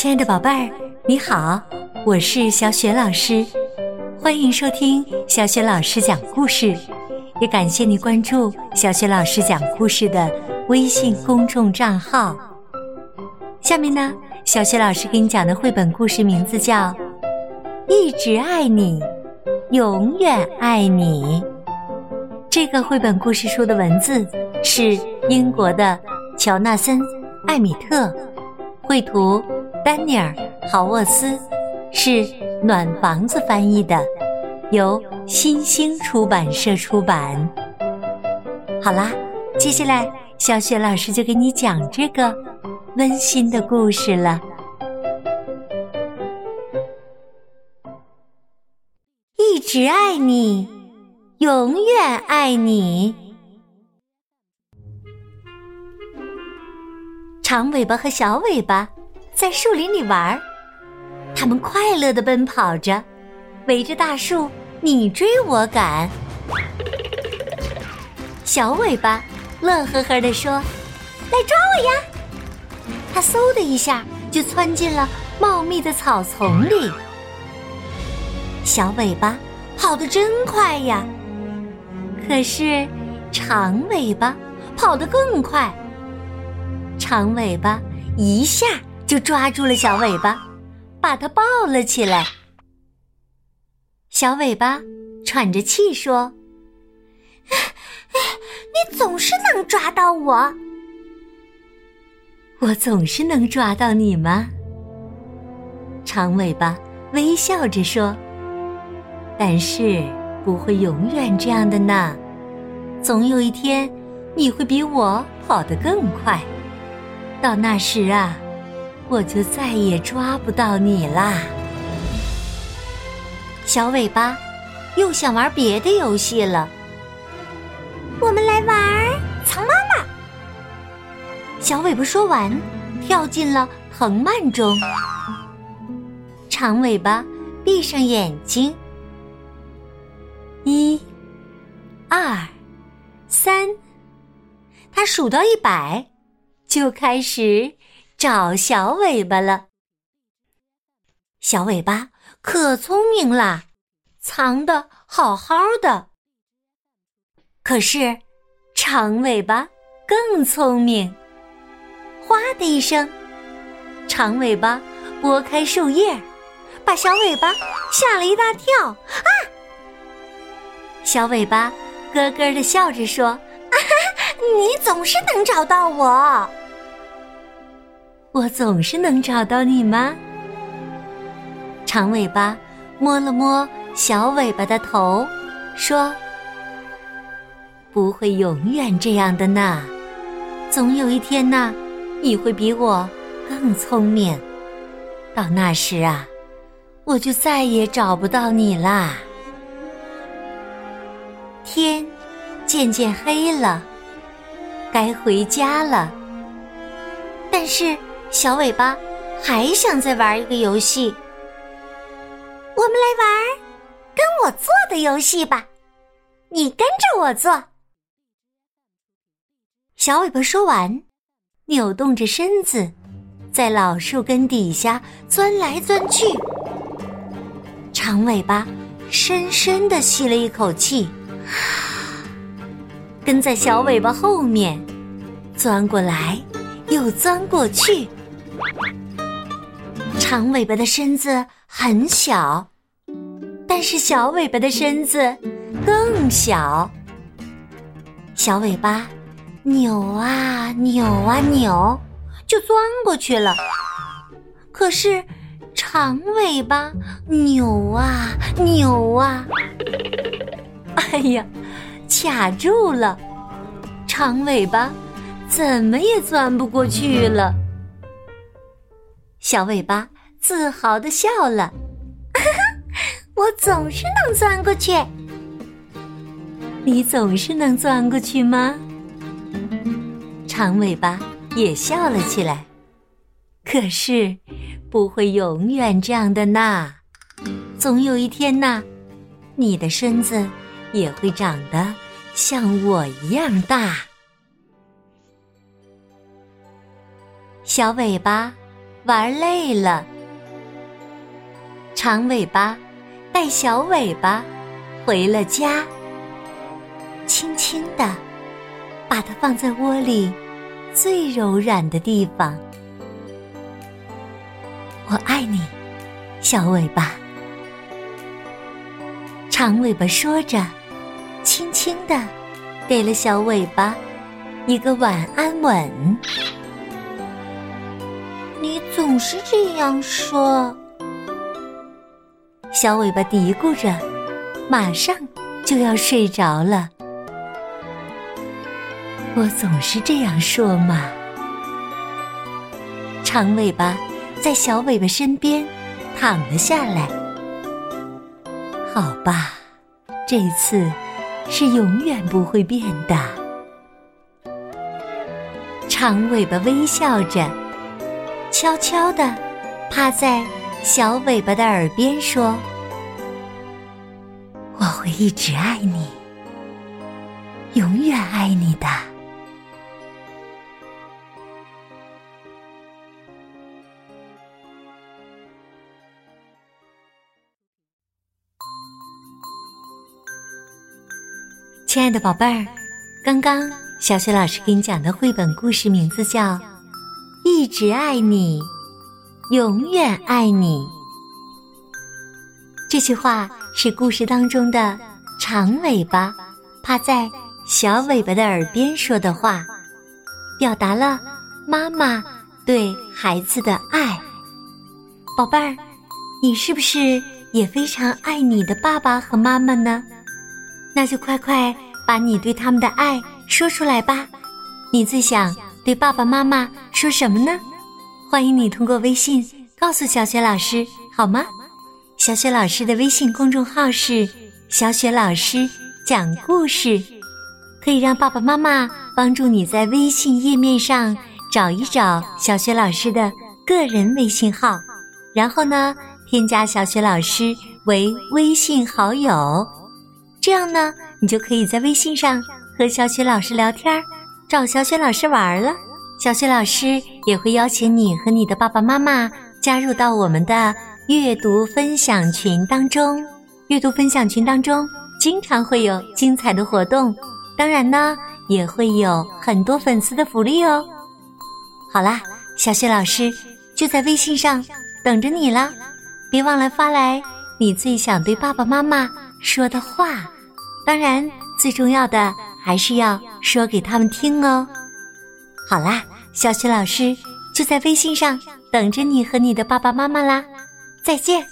亲爱的宝贝儿，你好，我是小雪老师，欢迎收听小雪老师讲故事，也感谢你关注小雪老师讲故事的微信公众账号。下面呢，小雪老师给你讲的绘本故事名字叫《一直爱你，永远爱你》。这个绘本故事书的文字是英国的乔纳森·艾米特，绘图。丹尼尔·豪沃斯是暖房子翻译的，由新星出版社出版。好啦，接下来小雪老师就给你讲这个温馨的故事了。一直爱你，永远爱你。长尾巴和小尾巴。在树林里玩儿，他们快乐的奔跑着，围着大树你追我赶。小尾巴乐呵呵地说：“来抓我呀！”它嗖的一下就窜进了茂密的草丛里。小尾巴跑得真快呀，可是长尾巴跑得更快。长尾巴一下。就抓住了小尾巴，把它抱了起来。小尾巴喘着气说：“你总是能抓到我，我总是能抓到你吗？”长尾巴微笑着说：“但是不会永远这样的呢，总有一天你会比我跑得更快，到那时啊。”我就再也抓不到你啦！小尾巴又想玩别的游戏了。我们来玩藏妈妈。小尾巴说完，跳进了藤蔓中。长尾巴闭上眼睛，一、二、三，他数到一百，就开始。找小尾巴了，小尾巴可聪明啦，藏的好好的。可是长尾巴更聪明，哗的一声，长尾巴拨开树叶，把小尾巴吓了一大跳。啊！小尾巴咯咯的笑着说：“啊哈，你总是能找到我。”我总是能找到你吗？长尾巴摸了摸小尾巴的头，说：“不会永远这样的呢，总有一天呢，你会比我更聪明。到那时啊，我就再也找不到你啦。”天渐渐黑了，该回家了，但是。小尾巴还想再玩一个游戏，我们来玩跟我做的游戏吧。你跟着我做。小尾巴说完，扭动着身子，在老树根底下钻来钻去。长尾巴深深的吸了一口气，跟在小尾巴后面，钻过来又钻过去。长尾巴的身子很小，但是小尾巴的身子更小。小尾巴扭啊扭啊扭，就钻过去了。可是长尾巴扭啊扭啊，哎呀，卡住了！长尾巴怎么也钻不过去了。小尾巴自豪的笑了，我总是能钻过去。你总是能钻过去吗？长尾巴也笑了起来。可是，不会永远这样的呐。总有一天呐，你的身子也会长得像我一样大。小尾巴。玩累了。长尾巴带小尾巴回了家，轻轻地把它放在窝里最柔软的地方。我爱你，小尾巴。长尾巴说着，轻轻地给了小尾巴一个晚安吻。总是这样说，小尾巴嘀咕着，马上就要睡着了。我总是这样说嘛。长尾巴在小尾巴身边躺了下来。好吧，这次是永远不会变的。长尾巴微笑着，悄悄地趴在小尾巴的耳边说：“我会一直爱你，永远爱你的。”亲爱的宝贝儿，刚刚小雪老师给你讲的绘本故事名字叫《一直爱你，永远爱你》。这句话是故事当中的长尾巴趴在小尾巴的耳边说的话，表达了妈妈对孩子的爱。宝贝儿，你是不是也非常爱你的爸爸和妈妈呢？那就快快把你对他们的爱说出来吧！你最想对爸爸妈妈说什么呢？欢迎你通过微信告诉小雪老师，好吗？小雪老师的微信公众号是“小雪老师讲故事”，可以让爸爸妈妈帮助你在微信页面上找一找小雪老师的个人微信号，然后呢，添加小雪老师为微信好友。这样呢，你就可以在微信上和小雪老师聊天，找小雪老师玩了。小雪老师也会邀请你和你的爸爸妈妈加入到我们的阅读分享群当中。阅读分享群当中经常会有精彩的活动，当然呢，也会有很多粉丝的福利哦。好啦，小雪老师就在微信上等着你了，别忘了发来你最想对爸爸妈妈说的话。当然，最重要的还是要说给他们听哦。好啦，小雪老师就在微信上等着你和你的爸爸妈妈啦，再见。